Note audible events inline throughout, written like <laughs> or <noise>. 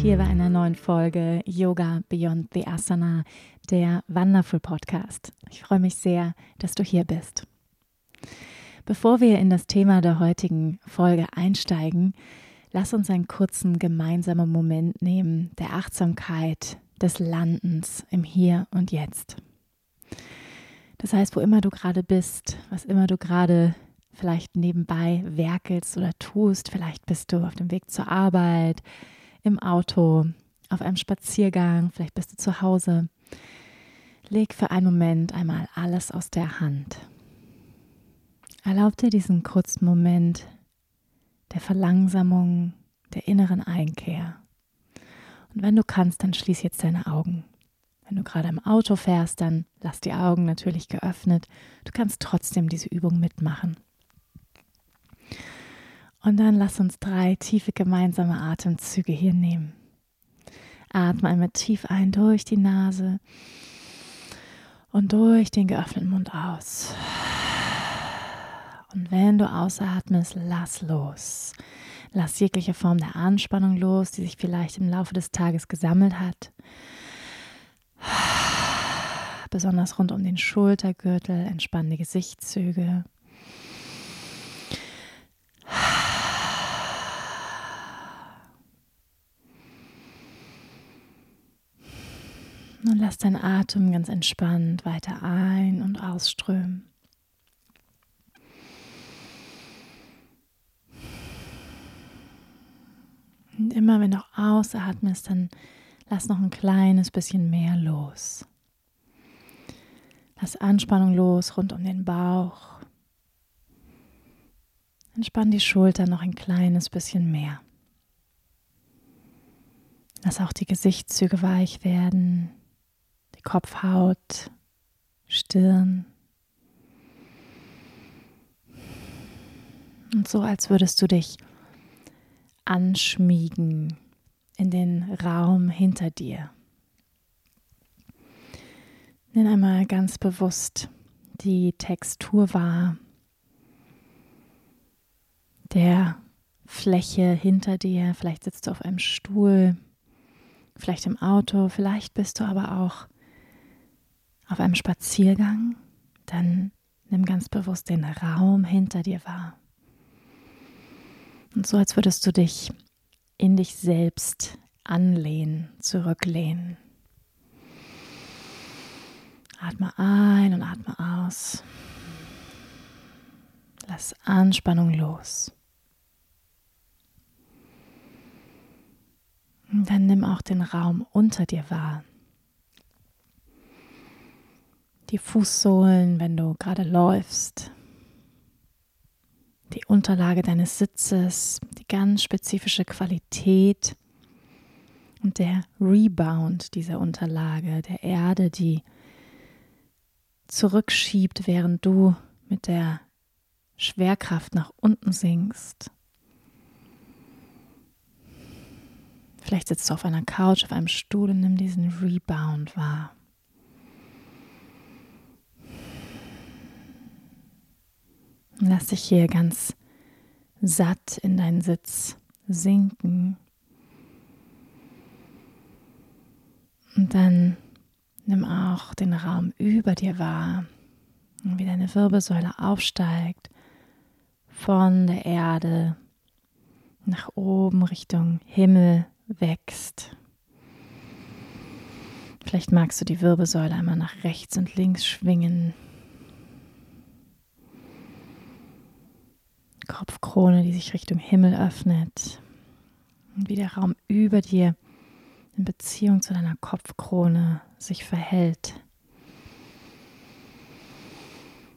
Hier bei einer neuen Folge Yoga Beyond the Asana, der Wonderful Podcast. Ich freue mich sehr, dass du hier bist. Bevor wir in das Thema der heutigen Folge einsteigen, lass uns einen kurzen gemeinsamen Moment nehmen der Achtsamkeit, des Landens im Hier und Jetzt. Das heißt, wo immer du gerade bist, was immer du gerade vielleicht nebenbei werkelst oder tust, vielleicht bist du auf dem Weg zur Arbeit, im Auto, auf einem Spaziergang, vielleicht bist du zu Hause. Leg für einen Moment einmal alles aus der Hand. Erlaub dir diesen kurzen Moment der Verlangsamung, der inneren Einkehr. Und wenn du kannst, dann schließ jetzt deine Augen. Wenn du gerade im Auto fährst, dann lass die Augen natürlich geöffnet. Du kannst trotzdem diese Übung mitmachen. Und dann lass uns drei tiefe gemeinsame Atemzüge hier nehmen. Atme einmal tief ein durch die Nase und durch den geöffneten Mund aus. Und wenn du ausatmest, lass los. Lass jegliche Form der Anspannung los, die sich vielleicht im Laufe des Tages gesammelt hat. Besonders rund um den Schultergürtel, entspann die Gesichtszüge. Und lass deinen Atem ganz entspannt weiter ein- und ausströmen. Und immer wenn du ausatmest, dann lass noch ein kleines bisschen mehr los. Lass Anspannung los rund um den Bauch. Entspann die Schulter noch ein kleines bisschen mehr. Lass auch die Gesichtszüge weich werden die Kopfhaut, Stirn. Und so, als würdest du dich anschmiegen in den Raum hinter dir. Nimm einmal ganz bewusst die Textur wahr der Fläche hinter dir. Vielleicht sitzt du auf einem Stuhl, vielleicht im Auto, vielleicht bist du aber auch auf einem Spaziergang, dann nimm ganz bewusst den Raum hinter dir wahr. Und so als würdest du dich in dich selbst anlehnen, zurücklehnen. Atme ein und atme aus. Lass Anspannung los. Und dann nimm auch den Raum unter dir wahr die Fußsohlen, wenn du gerade läufst, die Unterlage deines Sitzes, die ganz spezifische Qualität und der Rebound dieser Unterlage, der Erde, die zurückschiebt, während du mit der Schwerkraft nach unten sinkst. Vielleicht sitzt du auf einer Couch, auf einem Stuhl und nimm diesen Rebound wahr. Lass dich hier ganz satt in deinen Sitz sinken. Und dann nimm auch den Raum über dir wahr, wie deine Wirbelsäule aufsteigt von der Erde nach oben Richtung Himmel wächst. Vielleicht magst du die Wirbelsäule einmal nach rechts und links schwingen. Kopfkrone, die sich Richtung Himmel öffnet. Und wie der Raum über dir in Beziehung zu deiner Kopfkrone sich verhält.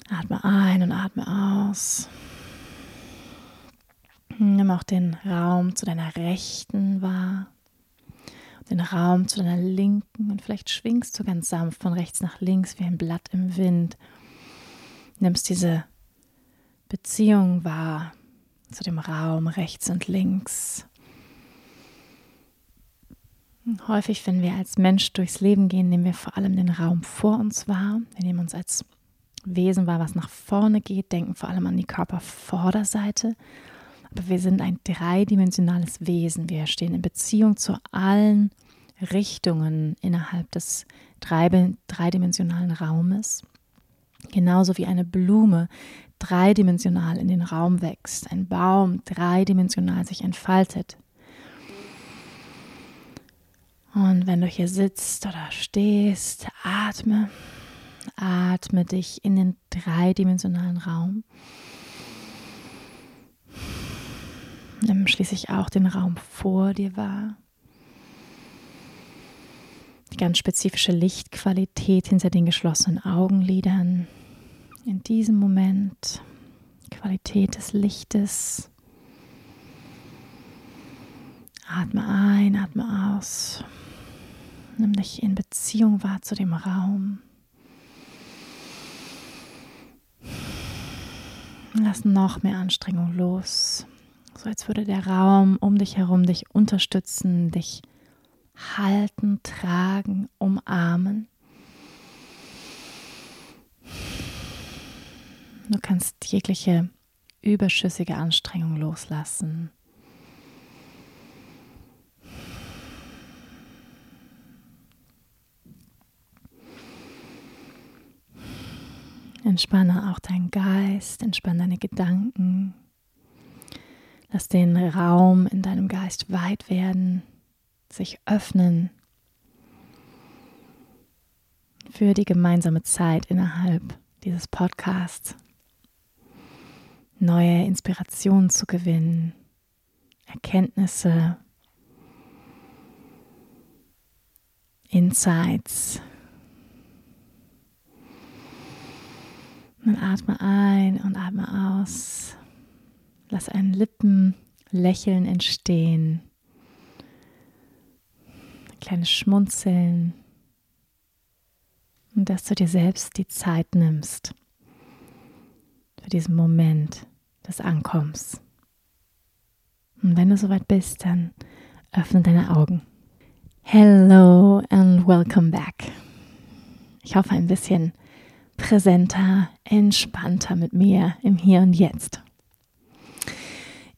Atme ein und atme aus. Nimm auch den Raum zu deiner Rechten wahr, den Raum zu deiner Linken und vielleicht schwingst du ganz sanft von rechts nach links wie ein Blatt im Wind. Nimmst diese Beziehung wahr zu dem Raum rechts und links. Häufig, wenn wir als Mensch durchs Leben gehen, nehmen wir vor allem den Raum vor uns wahr. Wir nehmen uns als Wesen wahr, was nach vorne geht, denken vor allem an die Körpervorderseite. Aber wir sind ein dreidimensionales Wesen. Wir stehen in Beziehung zu allen Richtungen innerhalb des dreidimensionalen Raumes. Genauso wie eine Blume dreidimensional in den Raum wächst, ein Baum dreidimensional sich entfaltet. Und wenn du hier sitzt oder stehst, atme, atme dich in den dreidimensionalen Raum. Nimm schließlich auch den Raum vor dir wahr. Die ganz spezifische Lichtqualität hinter den geschlossenen Augenlidern. In diesem Moment Qualität des Lichtes. Atme ein, atme aus. Nimm dich in Beziehung wahr zu dem Raum. Lass noch mehr Anstrengung los. So als würde der Raum um dich herum dich unterstützen, dich halten, tragen, umarmen. Du kannst jegliche überschüssige Anstrengung loslassen. Entspanne auch deinen Geist, entspanne deine Gedanken. Lass den Raum in deinem Geist weit werden, sich öffnen für die gemeinsame Zeit innerhalb dieses Podcasts. Neue Inspirationen zu gewinnen, Erkenntnisse, Insights Und atme ein und atme aus. Lass ein Lippenlächeln entstehen. Ein kleines Schmunzeln. Und dass du dir selbst die Zeit nimmst für diesen Moment des Ankommens. Und wenn du soweit bist, dann öffne deine Augen. Hello and welcome back. Ich hoffe ein bisschen präsenter, entspannter mit mir im Hier und Jetzt.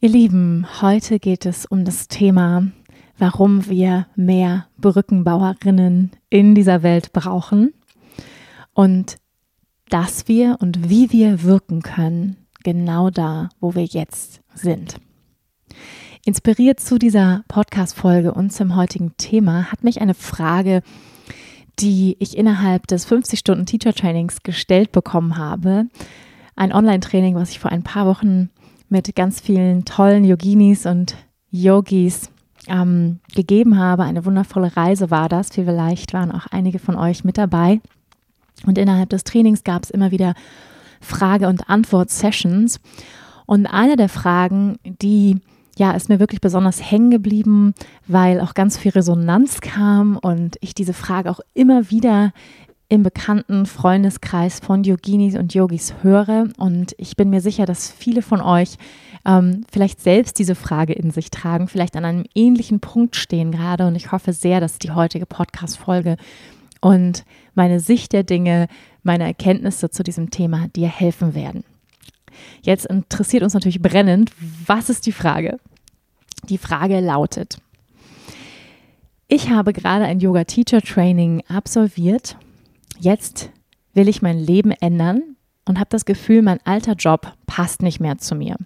Ihr Lieben, heute geht es um das Thema, warum wir mehr Brückenbauerinnen in dieser Welt brauchen und dass wir und wie wir wirken können, genau da, wo wir jetzt sind. Inspiriert zu dieser Podcast-Folge und zum heutigen Thema hat mich eine Frage die ich innerhalb des 50-Stunden-Teacher-Trainings gestellt bekommen habe. Ein Online-Training, was ich vor ein paar Wochen mit ganz vielen tollen Yoginis und Yogis ähm, gegeben habe. Eine wundervolle Reise war das. Vielleicht waren auch einige von euch mit dabei. Und innerhalb des Trainings gab es immer wieder Frage- und Antwort-Sessions. Und eine der Fragen, die ja, ist mir wirklich besonders hängen geblieben, weil auch ganz viel Resonanz kam und ich diese Frage auch immer wieder im bekannten Freundeskreis von Yoginis und Yogis höre. Und ich bin mir sicher, dass viele von euch ähm, vielleicht selbst diese Frage in sich tragen, vielleicht an einem ähnlichen Punkt stehen gerade. Und ich hoffe sehr, dass die heutige Podcast-Folge und meine Sicht der Dinge, meine Erkenntnisse zu diesem Thema dir helfen werden. Jetzt interessiert uns natürlich brennend, was ist die Frage? Die Frage lautet, ich habe gerade ein Yoga-Teacher-Training absolviert. Jetzt will ich mein Leben ändern und habe das Gefühl, mein alter Job passt nicht mehr zu mir.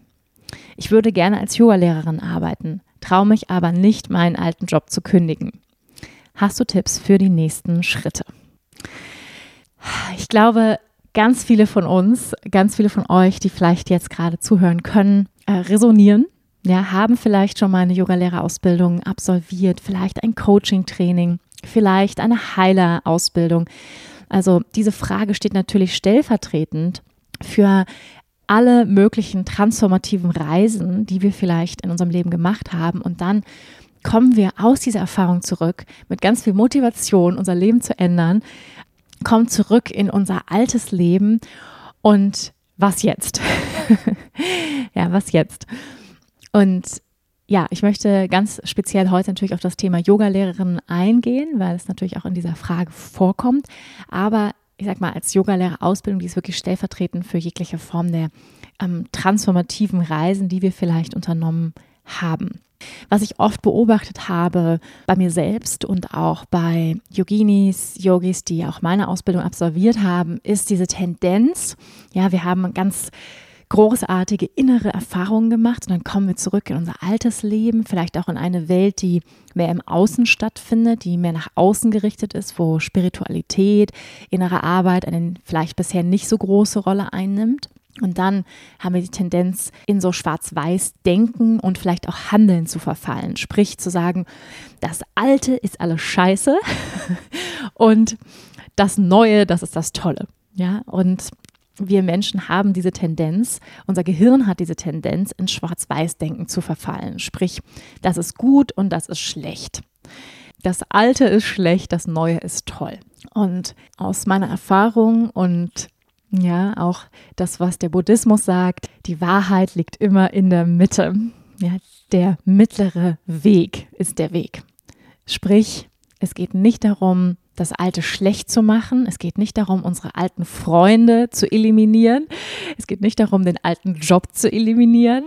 Ich würde gerne als Yogalehrerin arbeiten, traue mich aber nicht, meinen alten Job zu kündigen. Hast du Tipps für die nächsten Schritte? Ich glaube, ganz viele von uns, ganz viele von euch, die vielleicht jetzt gerade zuhören können, äh, resonieren. Ja, haben vielleicht schon mal eine Yogalehrerausbildung absolviert, vielleicht ein Coaching-Training, vielleicht eine Heiler-Ausbildung. Also diese Frage steht natürlich stellvertretend für alle möglichen transformativen Reisen, die wir vielleicht in unserem Leben gemacht haben. Und dann kommen wir aus dieser Erfahrung zurück mit ganz viel Motivation, unser Leben zu ändern, kommen zurück in unser altes Leben und was jetzt? <laughs> ja, was jetzt? Und ja, ich möchte ganz speziell heute natürlich auf das Thema Yogalehrerin eingehen, weil es natürlich auch in dieser Frage vorkommt. Aber ich sag mal, als Yogalehrer-Ausbildung, die ist wirklich stellvertretend für jegliche Form der ähm, transformativen Reisen, die wir vielleicht unternommen haben. Was ich oft beobachtet habe bei mir selbst und auch bei Yoginis, Yogis, die auch meine Ausbildung absolviert haben, ist diese Tendenz, ja, wir haben ganz großartige innere Erfahrungen gemacht und dann kommen wir zurück in unser altes Leben, vielleicht auch in eine Welt, die mehr im Außen stattfindet, die mehr nach außen gerichtet ist, wo Spiritualität, innere Arbeit eine vielleicht bisher nicht so große Rolle einnimmt. Und dann haben wir die Tendenz, in so schwarz-weiß Denken und vielleicht auch Handeln zu verfallen. Sprich, zu sagen, das Alte ist alles scheiße <laughs> und das Neue, das ist das Tolle. Ja, und wir Menschen haben diese Tendenz, unser Gehirn hat diese Tendenz, in Schwarz-Weiß-Denken zu verfallen. Sprich, das ist gut und das ist schlecht. Das Alte ist schlecht, das Neue ist toll. Und aus meiner Erfahrung und ja, auch das, was der Buddhismus sagt, die Wahrheit liegt immer in der Mitte. Ja, der mittlere Weg ist der Weg. Sprich, es geht nicht darum, das Alte schlecht zu machen. Es geht nicht darum, unsere alten Freunde zu eliminieren. Es geht nicht darum, den alten Job zu eliminieren,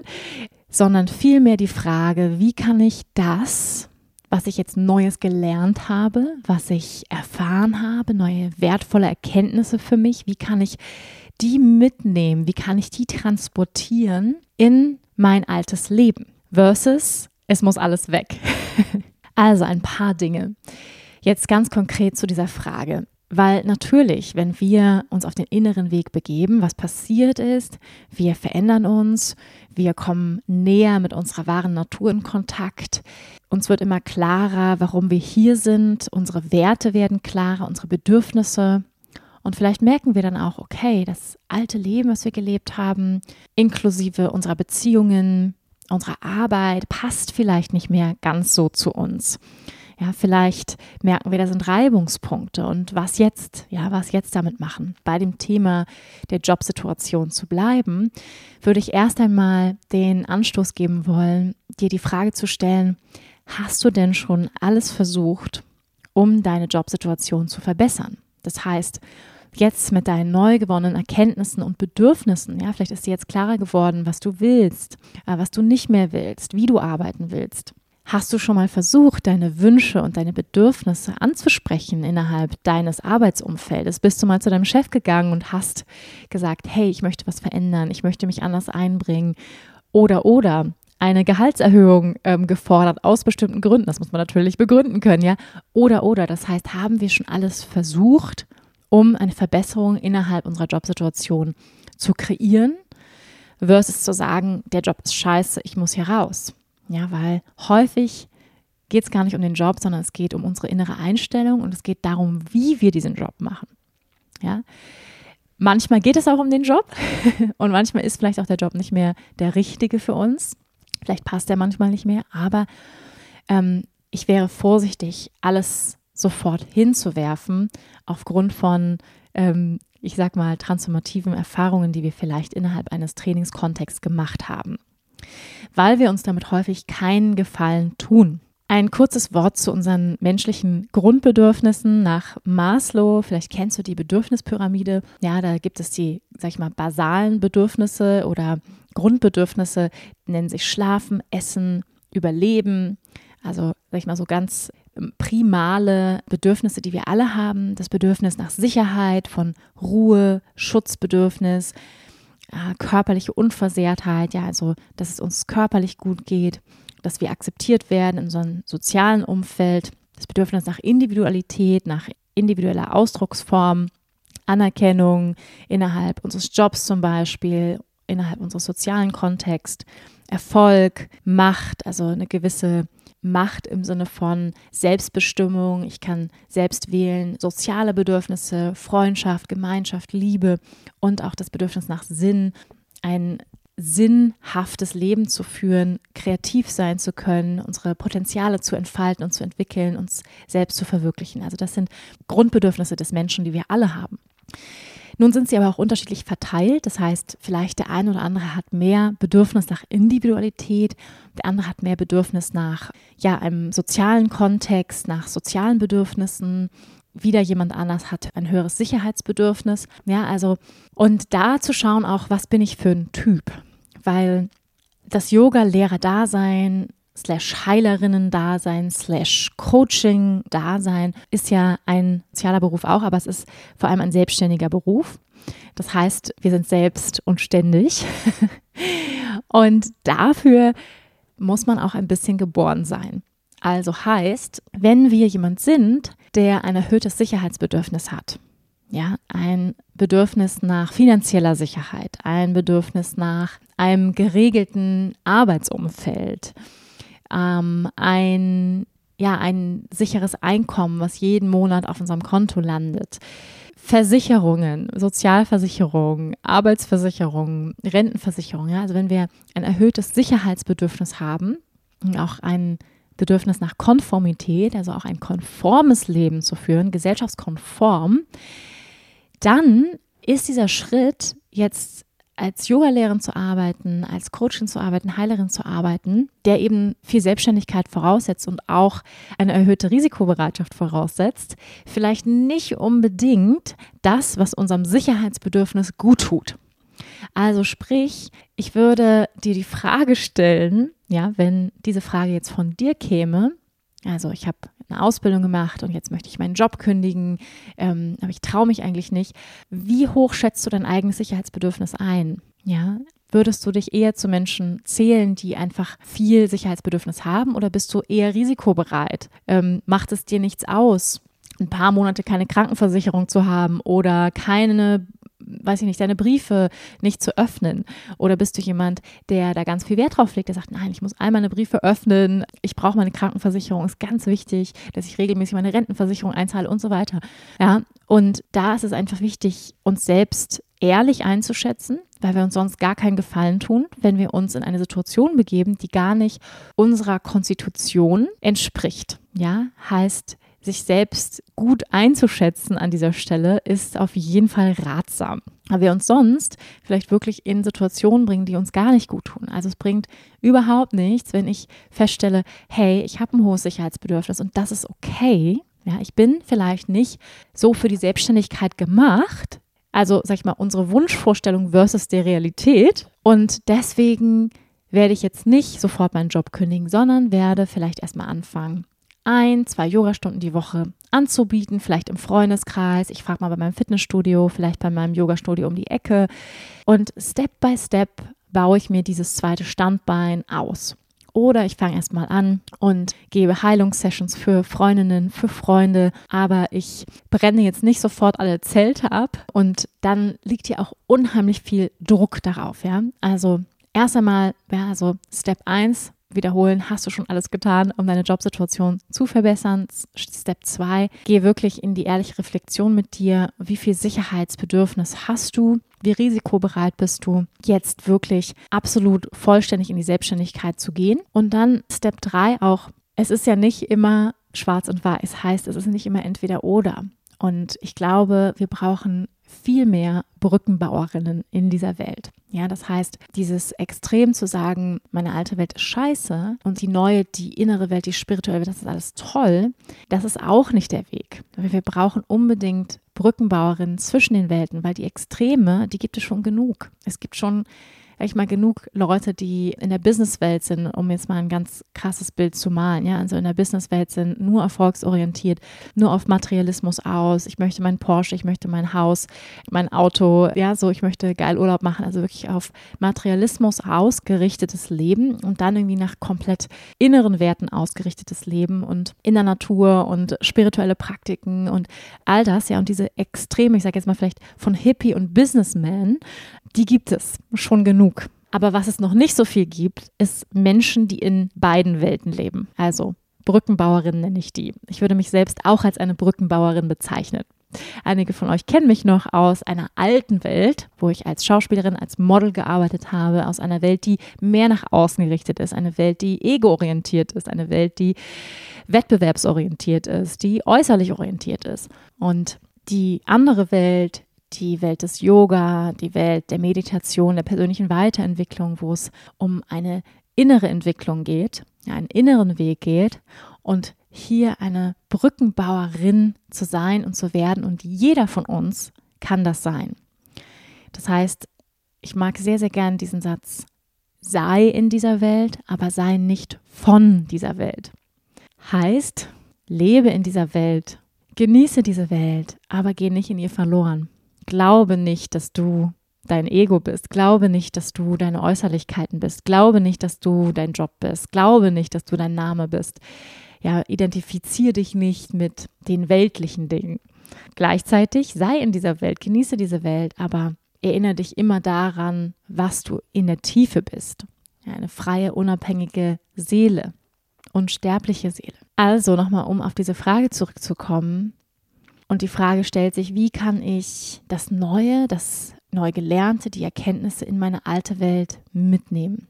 sondern vielmehr die Frage, wie kann ich das, was ich jetzt Neues gelernt habe, was ich erfahren habe, neue wertvolle Erkenntnisse für mich, wie kann ich die mitnehmen, wie kann ich die transportieren in mein altes Leben versus es muss alles weg. <laughs> also ein paar Dinge. Jetzt ganz konkret zu dieser Frage. Weil natürlich, wenn wir uns auf den inneren Weg begeben, was passiert ist, wir verändern uns, wir kommen näher mit unserer wahren Natur in Kontakt. Uns wird immer klarer, warum wir hier sind, unsere Werte werden klarer, unsere Bedürfnisse. Und vielleicht merken wir dann auch, okay, das alte Leben, was wir gelebt haben, inklusive unserer Beziehungen, unserer Arbeit, passt vielleicht nicht mehr ganz so zu uns. Ja, vielleicht merken wir, da sind Reibungspunkte und was jetzt, ja, was jetzt damit machen. Bei dem Thema der Jobsituation zu bleiben, würde ich erst einmal den Anstoß geben wollen, dir die Frage zu stellen, hast du denn schon alles versucht, um deine Jobsituation zu verbessern? Das heißt, jetzt mit deinen neu gewonnenen Erkenntnissen und Bedürfnissen, ja, vielleicht ist dir jetzt klarer geworden, was du willst, äh, was du nicht mehr willst, wie du arbeiten willst. Hast du schon mal versucht, deine Wünsche und deine Bedürfnisse anzusprechen innerhalb deines Arbeitsumfeldes? Bist du mal zu deinem Chef gegangen und hast gesagt, hey, ich möchte was verändern, ich möchte mich anders einbringen oder oder eine Gehaltserhöhung ähm, gefordert aus bestimmten Gründen. Das muss man natürlich begründen können, ja. Oder oder. Das heißt, haben wir schon alles versucht, um eine Verbesserung innerhalb unserer Jobsituation zu kreieren, versus zu sagen, der Job ist scheiße, ich muss hier raus. Ja, weil häufig geht es gar nicht um den Job, sondern es geht um unsere innere Einstellung und es geht darum, wie wir diesen Job machen. Ja. Manchmal geht es auch um den Job <laughs> und manchmal ist vielleicht auch der Job nicht mehr der richtige für uns. Vielleicht passt er manchmal nicht mehr, aber ähm, ich wäre vorsichtig, alles sofort hinzuwerfen, aufgrund von, ähm, ich sag mal, transformativen Erfahrungen, die wir vielleicht innerhalb eines Trainingskontexts gemacht haben weil wir uns damit häufig keinen Gefallen tun. Ein kurzes Wort zu unseren menschlichen Grundbedürfnissen nach Maslow. Vielleicht kennst du die Bedürfnispyramide. Ja, da gibt es die, sag ich mal, basalen Bedürfnisse oder Grundbedürfnisse, nennen sich Schlafen, Essen, Überleben. Also, sag ich mal, so ganz primale Bedürfnisse, die wir alle haben. Das Bedürfnis nach Sicherheit, von Ruhe, Schutzbedürfnis, äh, körperliche Unversehrtheit, ja, also dass es uns körperlich gut geht, dass wir akzeptiert werden in einem sozialen Umfeld, das Bedürfnis nach Individualität, nach individueller Ausdrucksform, Anerkennung innerhalb unseres Jobs zum Beispiel, innerhalb unseres sozialen Kontexts, Erfolg, Macht, also eine gewisse Macht im Sinne von Selbstbestimmung, ich kann selbst wählen, soziale Bedürfnisse, Freundschaft, Gemeinschaft, Liebe und auch das Bedürfnis nach Sinn. ein sinnhaftes Leben zu führen, kreativ sein zu können, unsere Potenziale zu entfalten und zu entwickeln, uns selbst zu verwirklichen. Also das sind Grundbedürfnisse des Menschen, die wir alle haben. Nun sind sie aber auch unterschiedlich verteilt. Das heißt, vielleicht der eine oder andere hat mehr Bedürfnis nach Individualität, der andere hat mehr Bedürfnis nach ja, einem sozialen Kontext, nach sozialen Bedürfnissen. Wieder jemand anders hat ein höheres Sicherheitsbedürfnis. Ja, also, und da zu schauen auch, was bin ich für ein Typ? Weil das Yoga-Lehrer-Dasein slash Heilerinnen-Dasein, slash Coaching-Dasein ist ja ein sozialer Beruf auch, aber es ist vor allem ein selbstständiger Beruf. Das heißt, wir sind selbst und ständig. <laughs> und dafür muss man auch ein bisschen geboren sein. Also heißt, wenn wir jemand sind, der ein erhöhtes Sicherheitsbedürfnis hat, ja, ein Bedürfnis nach finanzieller Sicherheit, ein Bedürfnis nach einem geregelten Arbeitsumfeld, ähm, ein, ja, ein sicheres Einkommen, was jeden Monat auf unserem Konto landet. Versicherungen, Sozialversicherungen, Arbeitsversicherungen, Rentenversicherungen. Ja? Also wenn wir ein erhöhtes Sicherheitsbedürfnis haben und auch ein Bedürfnis nach Konformität, also auch ein konformes Leben zu führen, gesellschaftskonform, dann ist dieser Schritt jetzt als Yogalehrerin zu arbeiten, als Coachin zu arbeiten, Heilerin zu arbeiten, der eben viel Selbstständigkeit voraussetzt und auch eine erhöhte Risikobereitschaft voraussetzt, vielleicht nicht unbedingt das, was unserem Sicherheitsbedürfnis gut tut. Also sprich, ich würde dir die Frage stellen, ja, wenn diese Frage jetzt von dir käme, also ich habe eine Ausbildung gemacht und jetzt möchte ich meinen Job kündigen, ähm, aber ich traue mich eigentlich nicht. Wie hoch schätzt du dein eigenes Sicherheitsbedürfnis ein? Ja, würdest du dich eher zu Menschen zählen, die einfach viel Sicherheitsbedürfnis haben oder bist du eher risikobereit? Ähm, macht es dir nichts aus? ein paar Monate keine Krankenversicherung zu haben oder keine weiß ich nicht, deine Briefe nicht zu öffnen? Oder bist du jemand, der da ganz viel Wert drauf legt, der sagt, nein, ich muss all meine Briefe öffnen, ich brauche meine Krankenversicherung, ist ganz wichtig, dass ich regelmäßig meine Rentenversicherung einzahle und so weiter. Ja, und da ist es einfach wichtig, uns selbst ehrlich einzuschätzen, weil wir uns sonst gar keinen Gefallen tun, wenn wir uns in eine Situation begeben, die gar nicht unserer Konstitution entspricht. Ja, heißt, sich selbst gut einzuschätzen an dieser Stelle ist auf jeden Fall ratsam. Aber wir uns sonst vielleicht wirklich in Situationen bringen, die uns gar nicht gut tun. Also es bringt überhaupt nichts, wenn ich feststelle, hey, ich habe ein hohes Sicherheitsbedürfnis und das ist okay. Ja, ich bin vielleicht nicht so für die Selbstständigkeit gemacht. Also, sag ich mal, unsere Wunschvorstellung versus der Realität. Und deswegen werde ich jetzt nicht sofort meinen Job kündigen, sondern werde vielleicht erstmal anfangen, ein, zwei Yogastunden die Woche anzubieten, vielleicht im Freundeskreis. Ich frage mal bei meinem Fitnessstudio, vielleicht bei meinem Yogastudio um die Ecke. Und Step by Step baue ich mir dieses zweite Standbein aus. Oder ich fange erstmal an und gebe Heilungssessions für Freundinnen, für Freunde, aber ich brenne jetzt nicht sofort alle Zelte ab und dann liegt hier auch unheimlich viel Druck darauf, ja. Also erst einmal, ja, also Step 1, wiederholen, hast du schon alles getan, um deine Jobsituation zu verbessern. Step 2, geh wirklich in die ehrliche Reflexion mit dir. Wie viel Sicherheitsbedürfnis hast du? Wie risikobereit bist du, jetzt wirklich absolut vollständig in die Selbstständigkeit zu gehen? Und dann Step 3 auch, es ist ja nicht immer schwarz und weiß, heißt, es ist nicht immer entweder oder. Und ich glaube, wir brauchen viel mehr Brückenbauerinnen in dieser Welt. Ja, das heißt, dieses Extrem zu sagen, meine alte Welt ist scheiße und die neue, die innere Welt, die spirituelle Welt, das ist alles toll, das ist auch nicht der Weg. Wir brauchen unbedingt Brückenbauerinnen zwischen den Welten, weil die Extreme, die gibt es schon genug. Es gibt schon ich mal, genug Leute, die in der Businesswelt sind, um jetzt mal ein ganz krasses Bild zu malen. Ja, also in der Businesswelt sind nur erfolgsorientiert, nur auf Materialismus aus. Ich möchte mein Porsche, ich möchte mein Haus, mein Auto, ja, so, ich möchte geil Urlaub machen. Also wirklich auf Materialismus ausgerichtetes Leben und dann irgendwie nach komplett inneren Werten ausgerichtetes Leben und in der Natur und spirituelle Praktiken und all das, ja, und diese Extreme, ich sage jetzt mal vielleicht von Hippie und Businessman, die gibt es schon genug. Aber was es noch nicht so viel gibt, ist Menschen, die in beiden Welten leben. Also Brückenbauerin nenne ich die. Ich würde mich selbst auch als eine Brückenbauerin bezeichnen. Einige von euch kennen mich noch aus einer alten Welt, wo ich als Schauspielerin, als Model gearbeitet habe, aus einer Welt, die mehr nach außen gerichtet ist, eine Welt, die egoorientiert ist, eine Welt, die wettbewerbsorientiert ist, die äußerlich orientiert ist. Und die andere Welt, die Welt des Yoga, die Welt der Meditation, der persönlichen Weiterentwicklung, wo es um eine innere Entwicklung geht, einen inneren Weg geht und hier eine Brückenbauerin zu sein und zu werden. Und jeder von uns kann das sein. Das heißt, ich mag sehr, sehr gern diesen Satz, sei in dieser Welt, aber sei nicht von dieser Welt. Heißt, lebe in dieser Welt, genieße diese Welt, aber geh nicht in ihr verloren. Glaube nicht, dass du dein Ego bist. Glaube nicht, dass du deine Äußerlichkeiten bist. Glaube nicht, dass du dein Job bist. Glaube nicht, dass du dein Name bist ja, identifiziere dich nicht mit den weltlichen Dingen. Gleichzeitig sei in dieser Welt, genieße diese Welt, aber erinnere dich immer daran, was du in der Tiefe bist. Ja, eine freie, unabhängige Seele, unsterbliche Seele. Also nochmal, um auf diese Frage zurückzukommen. Und die Frage stellt sich, wie kann ich das Neue, das Neugelernte, die Erkenntnisse in meine alte Welt mitnehmen?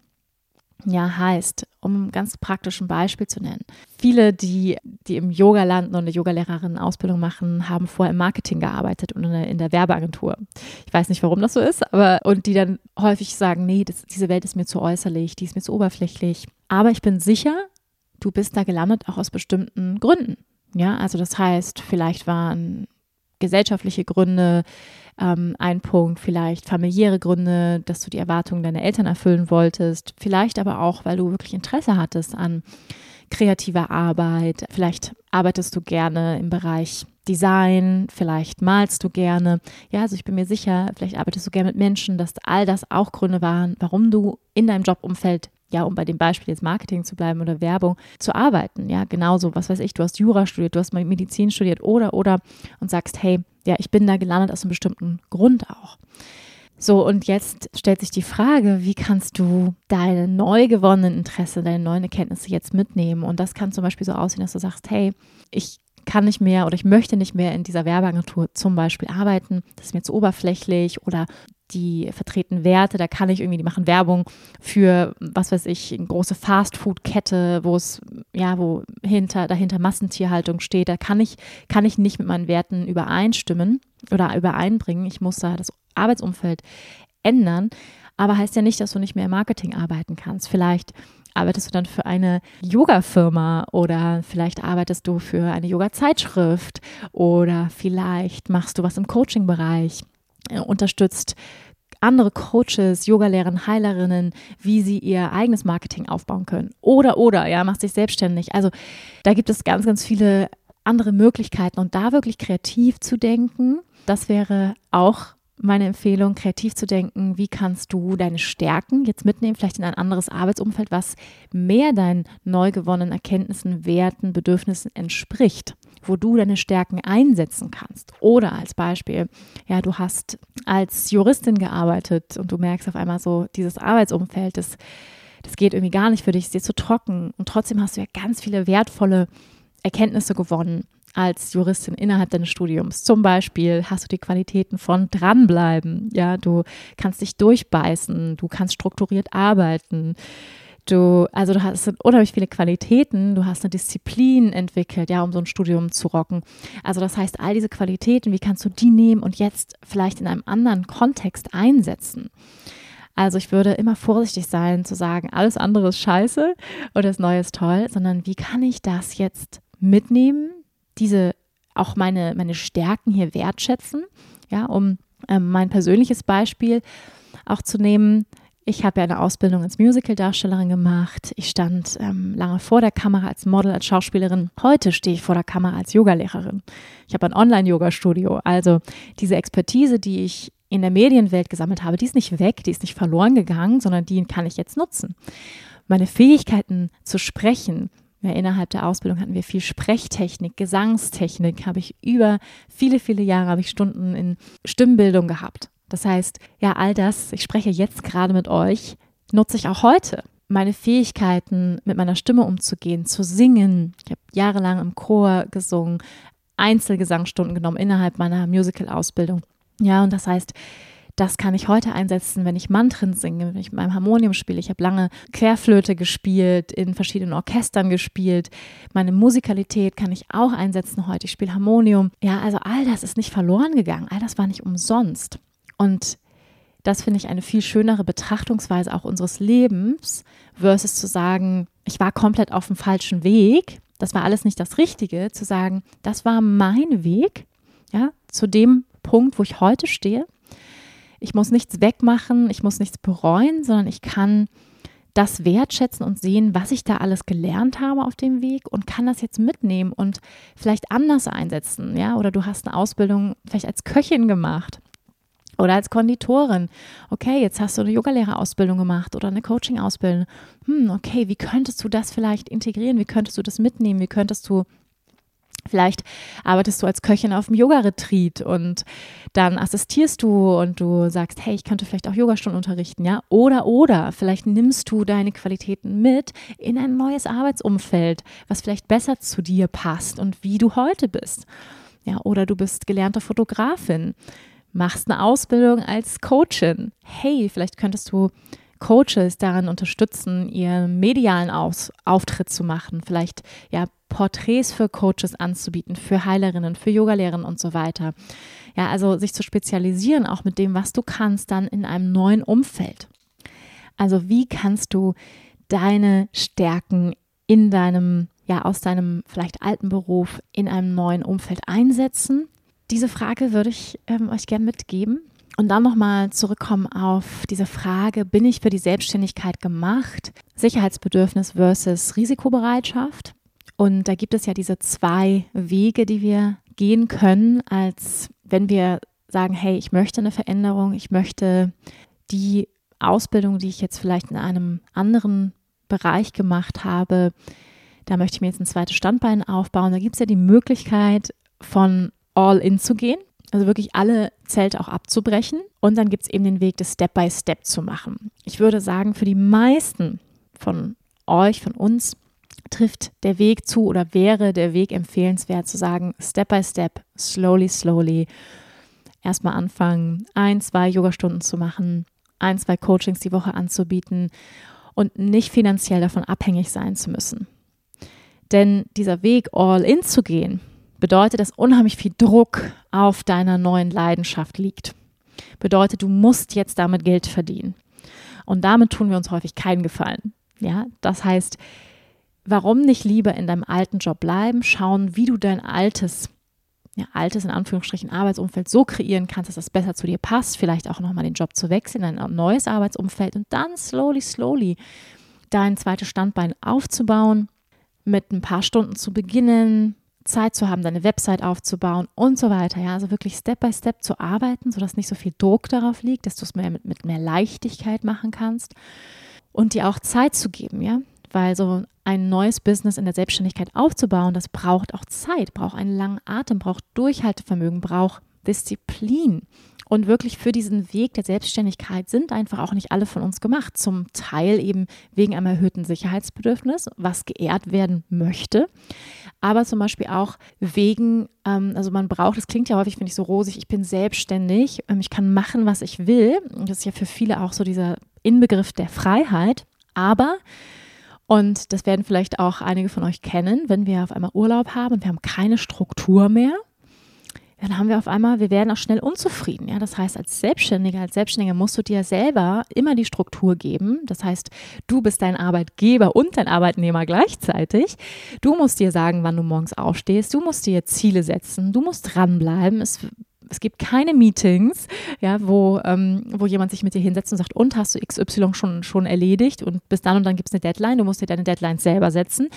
ja heißt, um ein ganz praktischen Beispiel zu nennen. Viele, die, die im Yoga landen und eine Yogalehrerin-Ausbildung machen, haben vorher im Marketing gearbeitet und in der Werbeagentur. Ich weiß nicht, warum das so ist, aber und die dann häufig sagen, nee, das, diese Welt ist mir zu äußerlich, die ist mir zu oberflächlich. Aber ich bin sicher, du bist da gelandet auch aus bestimmten Gründen. Ja, also das heißt, vielleicht waren gesellschaftliche Gründe, ähm, ein Punkt, vielleicht familiäre Gründe, dass du die Erwartungen deiner Eltern erfüllen wolltest, vielleicht aber auch, weil du wirklich Interesse hattest an kreativer Arbeit, vielleicht arbeitest du gerne im Bereich Design, vielleicht malst du gerne. Ja, also ich bin mir sicher, vielleicht arbeitest du gerne mit Menschen, dass all das auch Gründe waren, warum du in deinem Jobumfeld ja, um bei dem Beispiel jetzt Marketing zu bleiben oder Werbung, zu arbeiten. Ja, genauso, was weiß ich, du hast Jura studiert, du hast Medizin studiert oder, oder und sagst, hey, ja, ich bin da gelandet aus einem bestimmten Grund auch. So, und jetzt stellt sich die Frage, wie kannst du deine neu gewonnenen Interesse, deine neuen Erkenntnisse jetzt mitnehmen? Und das kann zum Beispiel so aussehen, dass du sagst, hey, ich kann nicht mehr oder ich möchte nicht mehr in dieser Werbeagentur zum Beispiel arbeiten, das ist mir zu oberflächlich oder die vertreten Werte, da kann ich irgendwie, die machen Werbung für, was weiß ich, eine große Fastfood-Kette, wo es, ja, wo hinter, dahinter Massentierhaltung steht, da kann ich, kann ich nicht mit meinen Werten übereinstimmen oder übereinbringen. Ich muss da das Arbeitsumfeld ändern, aber heißt ja nicht, dass du nicht mehr im Marketing arbeiten kannst. Vielleicht arbeitest du dann für eine Yoga-Firma oder vielleicht arbeitest du für eine Yoga-Zeitschrift oder vielleicht machst du was im Coaching-Bereich unterstützt andere Coaches, Yogalehrer, Heilerinnen, wie sie ihr eigenes Marketing aufbauen können. Oder, oder, ja, macht sich selbstständig. Also da gibt es ganz, ganz viele andere Möglichkeiten und da wirklich kreativ zu denken, das wäre auch meine Empfehlung, kreativ zu denken, wie kannst du deine Stärken jetzt mitnehmen, vielleicht in ein anderes Arbeitsumfeld, was mehr deinen neu gewonnenen Erkenntnissen, Werten, Bedürfnissen entspricht wo du deine Stärken einsetzen kannst. Oder als Beispiel, ja, du hast als Juristin gearbeitet und du merkst auf einmal so, dieses Arbeitsumfeld, das, das geht irgendwie gar nicht für dich, ist dir zu trocken. Und trotzdem hast du ja ganz viele wertvolle Erkenntnisse gewonnen als Juristin innerhalb deines Studiums. Zum Beispiel hast du die Qualitäten von dranbleiben, ja, du kannst dich durchbeißen, du kannst strukturiert arbeiten, Du, also du hast unheimlich viele Qualitäten, du hast eine Disziplin entwickelt, ja, um so ein Studium zu rocken. Also das heißt, all diese Qualitäten, wie kannst du die nehmen und jetzt vielleicht in einem anderen Kontext einsetzen? Also ich würde immer vorsichtig sein zu sagen, alles andere ist scheiße und das Neue ist toll, sondern wie kann ich das jetzt mitnehmen, diese auch meine, meine Stärken hier wertschätzen, ja, um ähm, mein persönliches Beispiel auch zu nehmen, ich habe ja eine Ausbildung als Musical-Darstellerin gemacht. Ich stand ähm, lange vor der Kamera als Model, als Schauspielerin. Heute stehe ich vor der Kamera als Yogalehrerin. Ich habe ein Online-Yoga-Studio. Also diese Expertise, die ich in der Medienwelt gesammelt habe, die ist nicht weg, die ist nicht verloren gegangen, sondern die kann ich jetzt nutzen. Meine Fähigkeiten zu sprechen, ja, innerhalb der Ausbildung hatten wir viel Sprechtechnik, Gesangstechnik, habe ich über viele, viele Jahre, habe ich Stunden in Stimmbildung gehabt. Das heißt, ja, all das, ich spreche jetzt gerade mit euch, nutze ich auch heute. Meine Fähigkeiten, mit meiner Stimme umzugehen, zu singen. Ich habe jahrelang im Chor gesungen, Einzelgesangsstunden genommen innerhalb meiner Musical-Ausbildung. Ja, und das heißt, das kann ich heute einsetzen, wenn ich Mantren singe, wenn ich mit meinem Harmonium spiele. Ich habe lange Querflöte gespielt, in verschiedenen Orchestern gespielt. Meine Musikalität kann ich auch einsetzen heute. Ich spiele Harmonium. Ja, also all das ist nicht verloren gegangen. All das war nicht umsonst. Und das finde ich eine viel schönere Betrachtungsweise auch unseres Lebens, versus zu sagen, ich war komplett auf dem falschen Weg. Das war alles nicht das Richtige, zu sagen, das war mein Weg, ja, zu dem Punkt, wo ich heute stehe. Ich muss nichts wegmachen, ich muss nichts bereuen, sondern ich kann das wertschätzen und sehen, was ich da alles gelernt habe auf dem Weg und kann das jetzt mitnehmen und vielleicht anders einsetzen, ja? Oder du hast eine Ausbildung vielleicht als Köchin gemacht oder als Konditorin. Okay, jetzt hast du eine Yogalehrerausbildung gemacht oder eine Coaching-Ausbildung. Hm, okay, wie könntest du das vielleicht integrieren? Wie könntest du das mitnehmen? Wie könntest du Vielleicht arbeitest du als Köchin auf dem Yoga-Retreat und dann assistierst du und du sagst, hey, ich könnte vielleicht auch Yogastunden unterrichten, ja? Oder, oder, vielleicht nimmst du deine Qualitäten mit in ein neues Arbeitsumfeld, was vielleicht besser zu dir passt und wie du heute bist. Ja, oder du bist gelernte Fotografin, machst eine Ausbildung als Coachin. Hey, vielleicht könntest du Coaches daran unterstützen, ihren medialen Aus Auftritt zu machen, vielleicht ja Porträts für Coaches anzubieten, für Heilerinnen, für Yogalehrerinnen und so weiter. Ja, also sich zu spezialisieren, auch mit dem, was du kannst, dann in einem neuen Umfeld. Also wie kannst du deine Stärken in deinem, ja, aus deinem vielleicht alten Beruf in einem neuen Umfeld einsetzen? Diese Frage würde ich ähm, euch gerne mitgeben. Und dann nochmal zurückkommen auf diese Frage, bin ich für die Selbstständigkeit gemacht? Sicherheitsbedürfnis versus Risikobereitschaft. Und da gibt es ja diese zwei Wege, die wir gehen können, als wenn wir sagen, hey, ich möchte eine Veränderung, ich möchte die Ausbildung, die ich jetzt vielleicht in einem anderen Bereich gemacht habe, da möchte ich mir jetzt ein zweites Standbein aufbauen. Da gibt es ja die Möglichkeit, von all in zu gehen, also wirklich alle Zelte auch abzubrechen. Und dann gibt es eben den Weg, das Step by Step zu machen. Ich würde sagen, für die meisten von euch, von uns, trifft der Weg zu oder wäre der Weg empfehlenswert zu sagen, Step by Step, slowly, slowly. Erstmal anfangen, ein, zwei Yogastunden zu machen, ein, zwei Coachings die Woche anzubieten und nicht finanziell davon abhängig sein zu müssen. Denn dieser Weg, all in zu gehen, bedeutet, dass unheimlich viel Druck auf deiner neuen Leidenschaft liegt. Bedeutet, du musst jetzt damit Geld verdienen. Und damit tun wir uns häufig keinen Gefallen. Ja, das heißt, warum nicht lieber in deinem alten Job bleiben, schauen, wie du dein altes, ja, altes in Anführungsstrichen Arbeitsumfeld so kreieren kannst, dass das besser zu dir passt, vielleicht auch nochmal den Job zu wechseln, in ein neues Arbeitsumfeld und dann slowly, slowly dein zweites Standbein aufzubauen, mit ein paar Stunden zu beginnen, Zeit zu haben, deine Website aufzubauen und so weiter. Ja, also wirklich Step by Step zu arbeiten, sodass nicht so viel Druck darauf liegt, dass du es mehr mit, mit mehr Leichtigkeit machen kannst und dir auch Zeit zu geben, ja weil so ein neues Business in der Selbstständigkeit aufzubauen, das braucht auch Zeit, braucht einen langen Atem, braucht Durchhaltevermögen, braucht Disziplin. Und wirklich für diesen Weg der Selbstständigkeit sind einfach auch nicht alle von uns gemacht. Zum Teil eben wegen einem erhöhten Sicherheitsbedürfnis, was geehrt werden möchte. Aber zum Beispiel auch wegen, ähm, also man braucht, das klingt ja häufig, finde ich, so rosig, ich bin selbstständig, ähm, ich kann machen, was ich will. Das ist ja für viele auch so dieser Inbegriff der Freiheit. Aber und das werden vielleicht auch einige von euch kennen, wenn wir auf einmal Urlaub haben und wir haben keine Struktur mehr, dann haben wir auf einmal, wir werden auch schnell unzufrieden. Ja? Das heißt, als Selbstständiger, als Selbstständiger musst du dir selber immer die Struktur geben. Das heißt, du bist dein Arbeitgeber und dein Arbeitnehmer gleichzeitig. Du musst dir sagen, wann du morgens aufstehst. Du musst dir Ziele setzen. Du musst dranbleiben. Es es gibt keine Meetings, ja, wo, ähm, wo jemand sich mit dir hinsetzt und sagt, und hast du XY schon, schon erledigt und bis dann und dann gibt es eine Deadline, du musst dir deine Deadline selber setzen.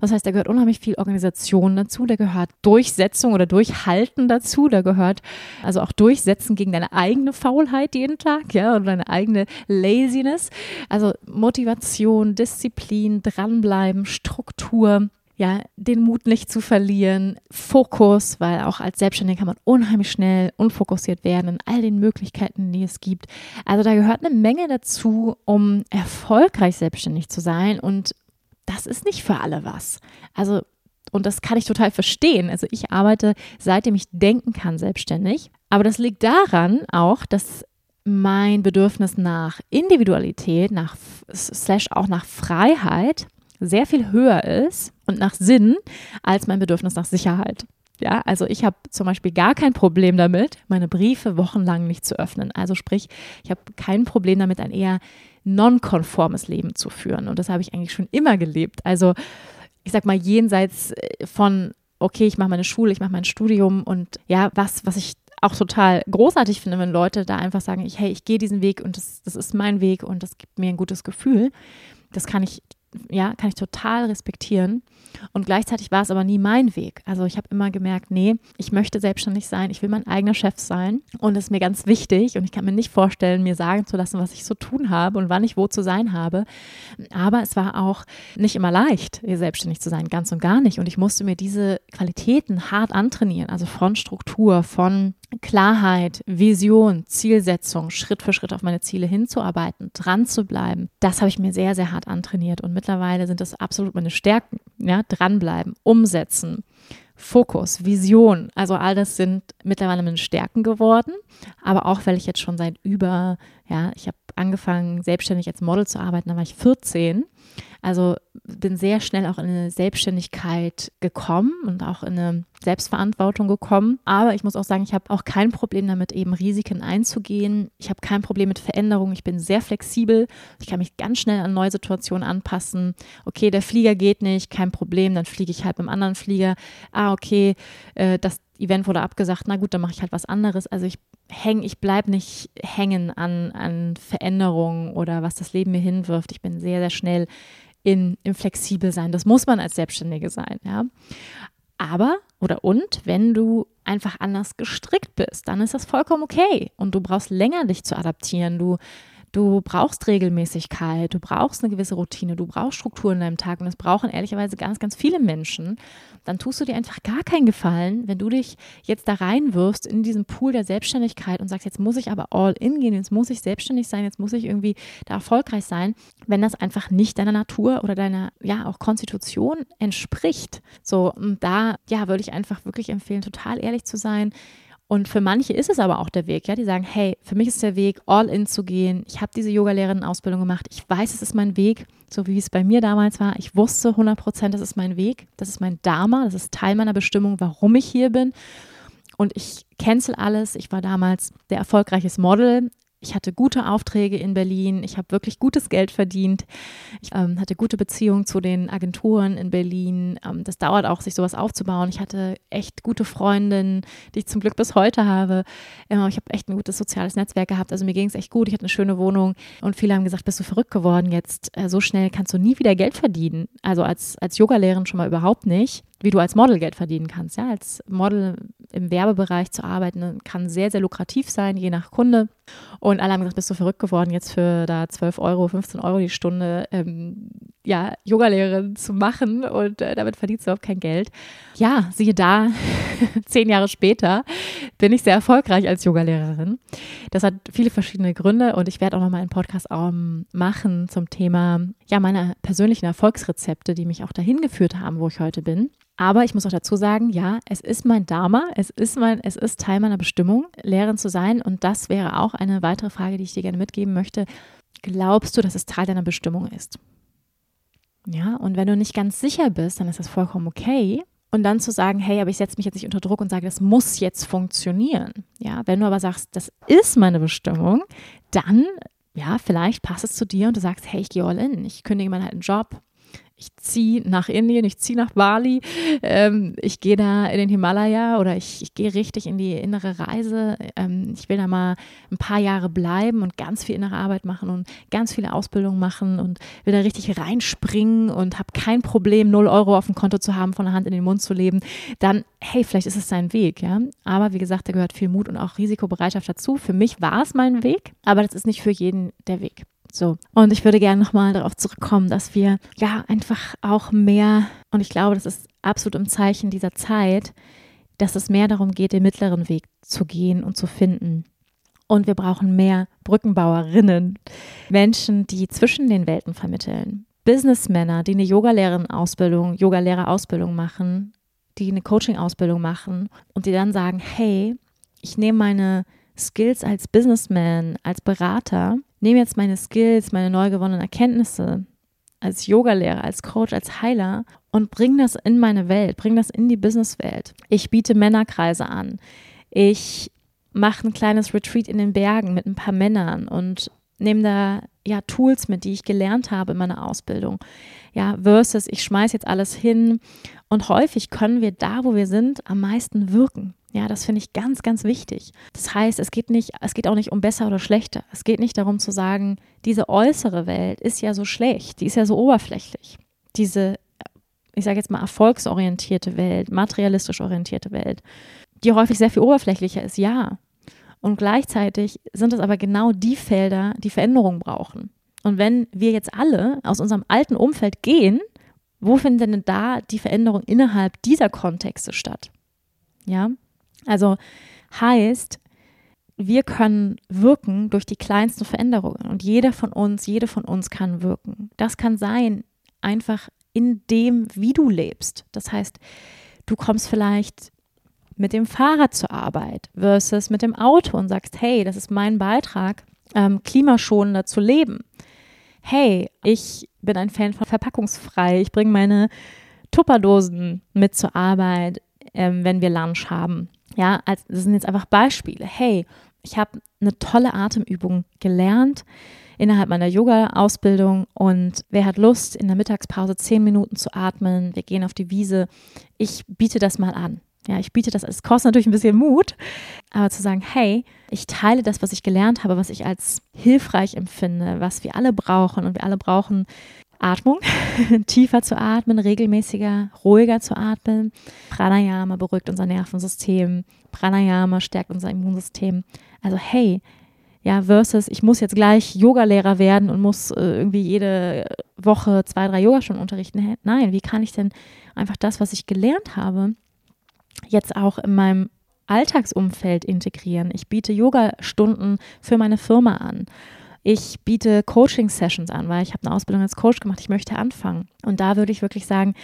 Das heißt, da gehört unheimlich viel Organisation dazu, da gehört Durchsetzung oder Durchhalten dazu, da gehört also auch Durchsetzen gegen deine eigene Faulheit jeden Tag, ja, oder deine eigene Laziness. Also Motivation, Disziplin, dranbleiben, Struktur ja, den Mut nicht zu verlieren, Fokus, weil auch als Selbstständiger kann man unheimlich schnell unfokussiert werden in all den Möglichkeiten, die es gibt. Also da gehört eine Menge dazu, um erfolgreich selbstständig zu sein und das ist nicht für alle was. Also Und das kann ich total verstehen. Also ich arbeite, seitdem ich denken kann, selbstständig. Aber das liegt daran auch, dass mein Bedürfnis nach Individualität, nach slash auch nach Freiheit sehr viel höher ist und nach Sinn als mein Bedürfnis nach Sicherheit. Ja, also ich habe zum Beispiel gar kein Problem damit, meine Briefe wochenlang nicht zu öffnen. Also sprich, ich habe kein Problem damit, ein eher nonkonformes Leben zu führen. Und das habe ich eigentlich schon immer gelebt. Also ich sag mal, jenseits äh, von, okay, ich mache meine Schule, ich mache mein Studium und ja, was, was ich auch total großartig finde, wenn Leute da einfach sagen, ich, hey, ich gehe diesen Weg und das, das ist mein Weg und das gibt mir ein gutes Gefühl. Das kann ich ja, kann ich total respektieren. Und gleichzeitig war es aber nie mein Weg. Also ich habe immer gemerkt, nee, ich möchte selbstständig sein, ich will mein eigener Chef sein und das ist mir ganz wichtig und ich kann mir nicht vorstellen, mir sagen zu lassen, was ich so tun habe und wann ich wo zu sein habe. Aber es war auch nicht immer leicht, selbstständig zu sein, ganz und gar nicht. Und ich musste mir diese Qualitäten hart antrainieren, also von Struktur, von Klarheit, Vision, Zielsetzung, Schritt für Schritt auf meine Ziele hinzuarbeiten, dran zu bleiben, das habe ich mir sehr, sehr hart antrainiert. Und mittlerweile sind das absolut meine Stärken. Ja, dranbleiben, umsetzen, Fokus, Vision, also all das sind mittlerweile meine Stärken geworden. Aber auch, weil ich jetzt schon seit über, ja, ich habe angefangen, selbstständig als Model zu arbeiten, da war ich 14. Also bin sehr schnell auch in eine Selbstständigkeit gekommen und auch in eine Selbstverantwortung gekommen. Aber ich muss auch sagen, ich habe auch kein Problem damit, eben Risiken einzugehen. Ich habe kein Problem mit Veränderungen. Ich bin sehr flexibel. Ich kann mich ganz schnell an neue Situationen anpassen. Okay, der Flieger geht nicht, kein Problem, dann fliege ich halt mit dem anderen Flieger. Ah, okay, äh, das Event wurde abgesagt, na gut, dann mache ich halt was anderes. Also ich hänge, ich bleibe nicht hängen an, an Veränderungen oder was das Leben mir hinwirft. Ich bin sehr, sehr schnell in, im flexibel sein. Das muss man als Selbstständige sein, ja. Aber oder und, wenn du einfach anders gestrickt bist, dann ist das vollkommen okay. Und du brauchst länger, dich zu adaptieren. Du Du brauchst Regelmäßigkeit, du brauchst eine gewisse Routine, du brauchst Struktur in deinem Tag und das brauchen ehrlicherweise ganz, ganz viele Menschen. Dann tust du dir einfach gar keinen Gefallen, wenn du dich jetzt da reinwirfst in diesen Pool der Selbstständigkeit und sagst, jetzt muss ich aber all in gehen, jetzt muss ich selbstständig sein, jetzt muss ich irgendwie da erfolgreich sein, wenn das einfach nicht deiner Natur oder deiner, ja, auch Konstitution entspricht. So, und da, ja, würde ich einfach wirklich empfehlen, total ehrlich zu sein und für manche ist es aber auch der Weg, ja, die sagen, hey, für mich ist der Weg, all in zu gehen. Ich habe diese Yoga-Lehrerinnen-Ausbildung gemacht. Ich weiß, es ist mein Weg, so wie es bei mir damals war. Ich wusste 100 Prozent, das ist mein Weg, das ist mein Dharma, das ist Teil meiner Bestimmung, warum ich hier bin. Und ich cancel alles. Ich war damals der erfolgreiches Model ich hatte gute Aufträge in Berlin, ich habe wirklich gutes Geld verdient, ich ähm, hatte gute Beziehungen zu den Agenturen in Berlin. Ähm, das dauert auch, sich sowas aufzubauen. Ich hatte echt gute Freundinnen, die ich zum Glück bis heute habe. Ähm, ich habe echt ein gutes soziales Netzwerk gehabt, also mir ging es echt gut. Ich hatte eine schöne Wohnung und viele haben gesagt, bist du verrückt geworden jetzt? Äh, so schnell kannst du nie wieder Geld verdienen. Also als, als Yogalehrerin schon mal überhaupt nicht wie du als Model Geld verdienen kannst. Ja, als Model im Werbebereich zu arbeiten kann sehr, sehr lukrativ sein, je nach Kunde. Und alle haben gesagt, bist du verrückt geworden, jetzt für da 12 Euro, 15 Euro die Stunde ähm, ja, Yogalehrerin zu machen und äh, damit verdienst du überhaupt kein Geld. Ja, siehe da, <laughs> zehn Jahre später bin ich sehr erfolgreich als Yogalehrerin. Das hat viele verschiedene Gründe und ich werde auch noch mal einen Podcast um, machen zum Thema ja, meiner persönlichen Erfolgsrezepte, die mich auch dahin geführt haben, wo ich heute bin. Aber ich muss auch dazu sagen, ja, es ist mein Dharma, es ist mein, es ist Teil meiner Bestimmung, Lehrerin zu sein. Und das wäre auch eine weitere Frage, die ich dir gerne mitgeben möchte. Glaubst du, dass es Teil deiner Bestimmung ist? Ja, und wenn du nicht ganz sicher bist, dann ist das vollkommen okay. Und dann zu sagen, hey, aber ich setze mich jetzt nicht unter Druck und sage, das muss jetzt funktionieren. Ja, wenn du aber sagst, das ist meine Bestimmung, dann, ja, vielleicht passt es zu dir und du sagst, hey, ich gehe all in, ich kündige meinen alten Job, ich ziehe nach Indien, ich ziehe nach Bali, ähm, ich gehe da in den Himalaya oder ich, ich gehe richtig in die innere Reise. Ähm, ich will da mal ein paar Jahre bleiben und ganz viel innere Arbeit machen und ganz viele Ausbildungen machen und will da richtig reinspringen und habe kein Problem, 0 Euro auf dem Konto zu haben, von der Hand in den Mund zu leben. Dann, hey, vielleicht ist es sein Weg, ja. Aber wie gesagt, da gehört viel Mut und auch Risikobereitschaft dazu. Für mich war es mein Weg, aber das ist nicht für jeden der Weg. So. Und ich würde gerne nochmal darauf zurückkommen, dass wir ja einfach auch mehr, und ich glaube, das ist absolut im Zeichen dieser Zeit, dass es mehr darum geht, den mittleren Weg zu gehen und zu finden. Und wir brauchen mehr Brückenbauerinnen, Menschen, die zwischen den Welten vermitteln. Businessmänner, die eine Yogalehrerin-Ausbildung, Yogalehrerausbildung machen, die eine Coaching-Ausbildung machen und die dann sagen, hey, ich nehme meine Skills als Businessman, als Berater, nehme jetzt meine Skills, meine neu gewonnenen Erkenntnisse als Yogalehrer, als Coach, als Heiler und bringe das in meine Welt, bringe das in die Businesswelt. Ich biete Männerkreise an. Ich mache ein kleines Retreat in den Bergen mit ein paar Männern und nehme da ja Tools mit, die ich gelernt habe in meiner Ausbildung. Ja, versus ich schmeiße jetzt alles hin und häufig können wir da, wo wir sind, am meisten wirken. Ja, das finde ich ganz, ganz wichtig. Das heißt, es geht nicht, es geht auch nicht um besser oder schlechter. Es geht nicht darum zu sagen, diese äußere Welt ist ja so schlecht, die ist ja so oberflächlich. Diese, ich sage jetzt mal, erfolgsorientierte Welt, materialistisch orientierte Welt, die häufig sehr viel oberflächlicher ist, ja. Und gleichzeitig sind es aber genau die Felder, die Veränderung brauchen. Und wenn wir jetzt alle aus unserem alten Umfeld gehen, wo findet denn da die Veränderung innerhalb dieser Kontexte statt? Ja, also heißt, wir können wirken durch die kleinsten Veränderungen und jeder von uns, jede von uns kann wirken. Das kann sein, einfach in dem, wie du lebst. Das heißt, du kommst vielleicht mit dem Fahrrad zur Arbeit versus mit dem Auto und sagst, hey, das ist mein Beitrag, ähm, klimaschonender zu leben. Hey, ich bin ein Fan von verpackungsfrei. Ich bringe meine Tupperdosen mit zur Arbeit, ähm, wenn wir Lunch haben. Ja, als, das sind jetzt einfach Beispiele. Hey, ich habe eine tolle Atemübung gelernt innerhalb meiner Yoga-Ausbildung und wer hat Lust, in der Mittagspause zehn Minuten zu atmen? Wir gehen auf die Wiese. Ich biete das mal an. Ja, ich biete das, es kostet natürlich ein bisschen Mut, aber zu sagen, hey, ich teile das, was ich gelernt habe, was ich als hilfreich empfinde, was wir alle brauchen und wir alle brauchen Atmung, <laughs> tiefer zu atmen, regelmäßiger, ruhiger zu atmen. Pranayama beruhigt unser Nervensystem, Pranayama stärkt unser Immunsystem. Also hey, ja, versus ich muss jetzt gleich Yogalehrer werden und muss äh, irgendwie jede Woche zwei, drei Yogastunden unterrichten. Nein, wie kann ich denn einfach das, was ich gelernt habe, jetzt auch in meinem Alltagsumfeld integrieren. Ich biete Yoga-Stunden für meine Firma an. Ich biete Coaching-Sessions an, weil ich habe eine Ausbildung als Coach gemacht. Ich möchte anfangen. Und da würde ich wirklich sagen,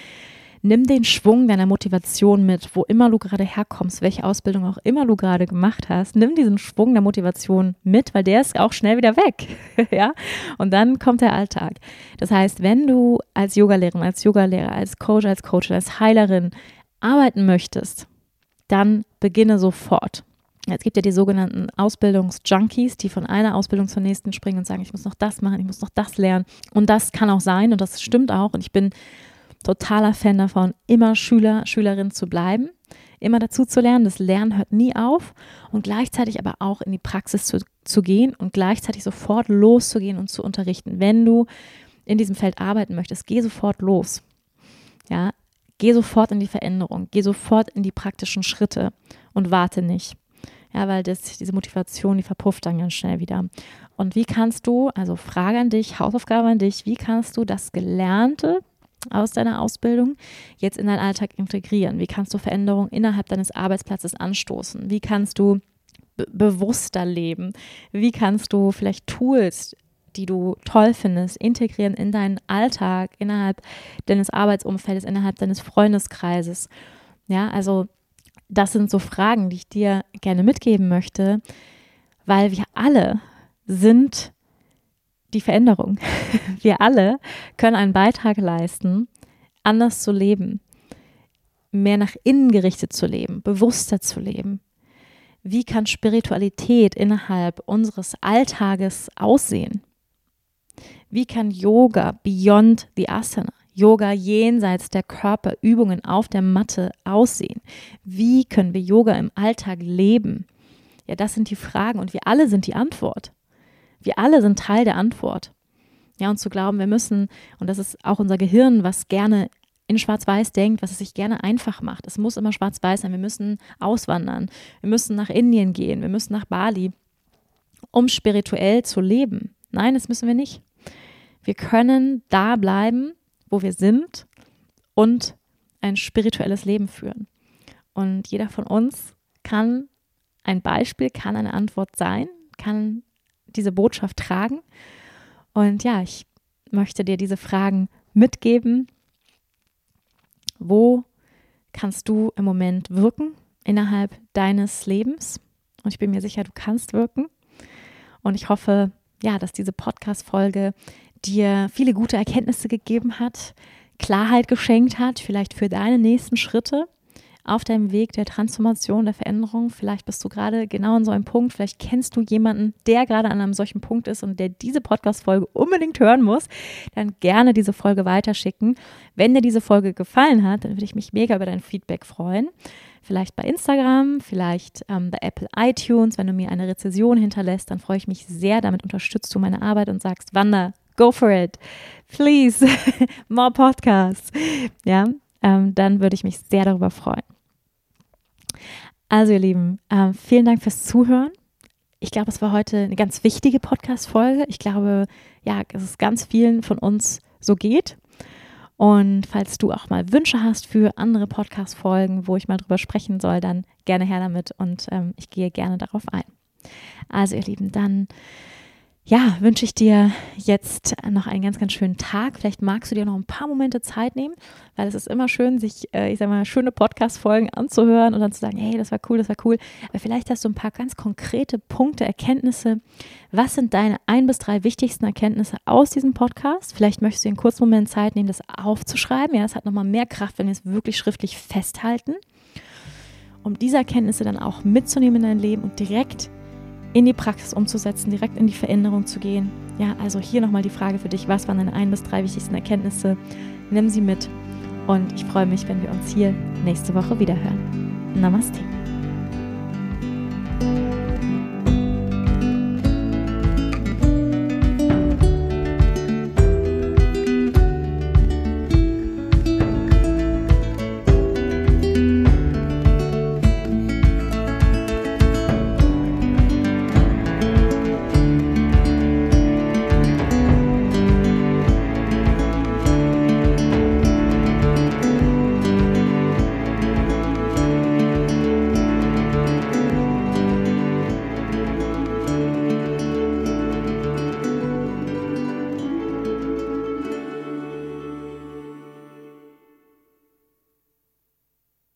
nimm den Schwung deiner Motivation mit, wo immer du gerade herkommst, welche Ausbildung auch immer du gerade gemacht hast. Nimm diesen Schwung der Motivation mit, weil der ist auch schnell wieder weg. <laughs> ja? Und dann kommt der Alltag. Das heißt, wenn du als Yogalehrerin, als Yogalehrer, als Coach, als Coach, als Heilerin arbeiten möchtest, dann beginne sofort. Es gibt ja die sogenannten Ausbildungsjunkies, die von einer Ausbildung zur nächsten springen und sagen, ich muss noch das machen, ich muss noch das lernen. Und das kann auch sein und das stimmt auch. Und ich bin totaler Fan davon, immer Schüler, Schülerin zu bleiben, immer dazu zu lernen. Das Lernen hört nie auf und gleichzeitig aber auch in die Praxis zu, zu gehen und gleichzeitig sofort loszugehen und zu unterrichten. Wenn du in diesem Feld arbeiten möchtest, geh sofort los. Ja, Geh sofort in die Veränderung, geh sofort in die praktischen Schritte und warte nicht. Ja, weil das, diese Motivation, die verpufft dann ganz schnell wieder. Und wie kannst du, also Frage an dich, Hausaufgabe an dich, wie kannst du das Gelernte aus deiner Ausbildung jetzt in deinen Alltag integrieren? Wie kannst du Veränderungen innerhalb deines Arbeitsplatzes anstoßen? Wie kannst du bewusster leben? Wie kannst du vielleicht Tools die du toll findest, integrieren in deinen Alltag, innerhalb deines Arbeitsumfeldes, innerhalb deines Freundeskreises. Ja, also das sind so Fragen, die ich dir gerne mitgeben möchte, weil wir alle sind die Veränderung. <laughs> Wir alle können einen Beitrag leisten, anders zu leben, mehr nach innen gerichtet zu leben, bewusster zu leben. Wie kann Spiritualität innerhalb unseres Alltages aussehen? Wie kann Yoga beyond the Asana, Yoga jenseits der Körperübungen auf der Matte aussehen? Wie können wir Yoga im Alltag leben? Ja, das sind die Fragen und wir alle sind die Antwort. Wir alle sind Teil der Antwort. Ja, und zu glauben, wir müssen, und das ist auch unser Gehirn, was gerne in Schwarz-Weiß denkt, was es sich gerne einfach macht. Es muss immer Schwarz-Weiß sein. Wir müssen auswandern. Wir müssen nach Indien gehen. Wir müssen nach Bali, um spirituell zu leben. Nein, das müssen wir nicht. Wir können da bleiben, wo wir sind und ein spirituelles Leben führen. Und jeder von uns kann ein Beispiel, kann eine Antwort sein, kann diese Botschaft tragen. Und ja, ich möchte dir diese Fragen mitgeben. Wo kannst du im Moment wirken innerhalb deines Lebens? Und ich bin mir sicher, du kannst wirken. Und ich hoffe, ja, dass diese Podcast-Folge dir viele gute Erkenntnisse gegeben hat, Klarheit geschenkt hat, vielleicht für deine nächsten Schritte auf deinem Weg der Transformation, der Veränderung. Vielleicht bist du gerade genau an so einem Punkt. Vielleicht kennst du jemanden, der gerade an einem solchen Punkt ist und der diese Podcast-Folge unbedingt hören muss. Dann gerne diese Folge weiterschicken. Wenn dir diese Folge gefallen hat, dann würde ich mich mega über dein Feedback freuen. Vielleicht bei Instagram, vielleicht ähm, bei Apple iTunes. Wenn du mir eine Rezession hinterlässt, dann freue ich mich sehr. Damit unterstützt du meine Arbeit und sagst, Wanda, go for it. Please, <laughs> more Podcasts. Ja, ähm, dann würde ich mich sehr darüber freuen. Also ihr Lieben, äh, vielen Dank fürs Zuhören. Ich glaube, es war heute eine ganz wichtige Podcast-Folge. Ich glaube, ja, es ganz vielen von uns so geht. Und falls du auch mal Wünsche hast für andere Podcast-Folgen, wo ich mal drüber sprechen soll, dann gerne her damit und ähm, ich gehe gerne darauf ein. Also ihr Lieben, dann ja, wünsche ich dir jetzt noch einen ganz, ganz schönen Tag. Vielleicht magst du dir noch ein paar Momente Zeit nehmen, weil es ist immer schön, sich, äh, ich sag mal, schöne Podcast-Folgen anzuhören und dann zu sagen, hey, das war cool, das war cool. Aber vielleicht hast du ein paar ganz konkrete Punkte, Erkenntnisse. Was sind deine ein bis drei wichtigsten Erkenntnisse aus diesem Podcast? Vielleicht möchtest du einen kurzen Moment Zeit nehmen, das aufzuschreiben. Ja, das hat nochmal mehr Kraft, wenn wir es wirklich schriftlich festhalten. Um diese Erkenntnisse dann auch mitzunehmen in dein Leben und direkt in die Praxis umzusetzen, direkt in die Veränderung zu gehen. Ja, also hier nochmal die Frage für dich, was waren deine ein bis drei wichtigsten Erkenntnisse? Nimm sie mit und ich freue mich, wenn wir uns hier nächste Woche wiederhören. Namaste.